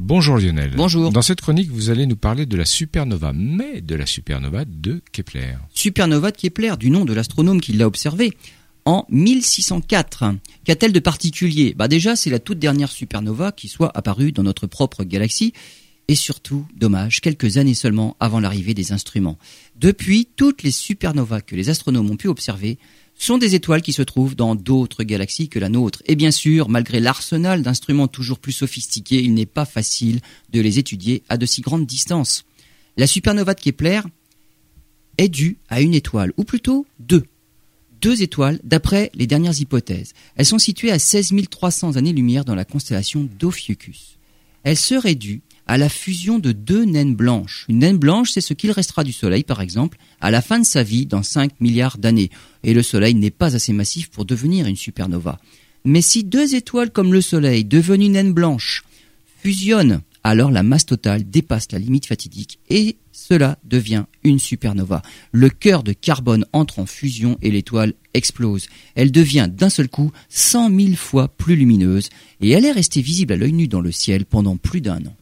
Bonjour Lionel. Bonjour. Dans cette chronique, vous allez nous parler de la supernova, mais de la supernova de Kepler. Supernova de Kepler, du nom de l'astronome qui l'a observé en 1604. Qu'a-t-elle de particulier? Bah déjà, c'est la toute dernière supernova qui soit apparue dans notre propre galaxie et surtout, dommage, quelques années seulement avant l'arrivée des instruments. Depuis, toutes les supernovas que les astronomes ont pu observer sont des étoiles qui se trouvent dans d'autres galaxies que la nôtre. Et bien sûr, malgré l'arsenal d'instruments toujours plus sophistiqués, il n'est pas facile de les étudier à de si grandes distances. La supernova de Kepler est due à une étoile, ou plutôt deux. Deux étoiles d'après les dernières hypothèses. Elles sont situées à 16 300 années-lumière dans la constellation d'Ophiuchus. Elles seraient dues à la fusion de deux naines blanches. Une naine blanche, c'est ce qu'il restera du Soleil, par exemple, à la fin de sa vie, dans 5 milliards d'années. Et le Soleil n'est pas assez massif pour devenir une supernova. Mais si deux étoiles comme le Soleil, devenues naines blanches, fusionnent, alors la masse totale dépasse la limite fatidique et cela devient une supernova. Le cœur de carbone entre en fusion et l'étoile explose. Elle devient d'un seul coup 100 000 fois plus lumineuse et elle est restée visible à l'œil nu dans le ciel pendant plus d'un an.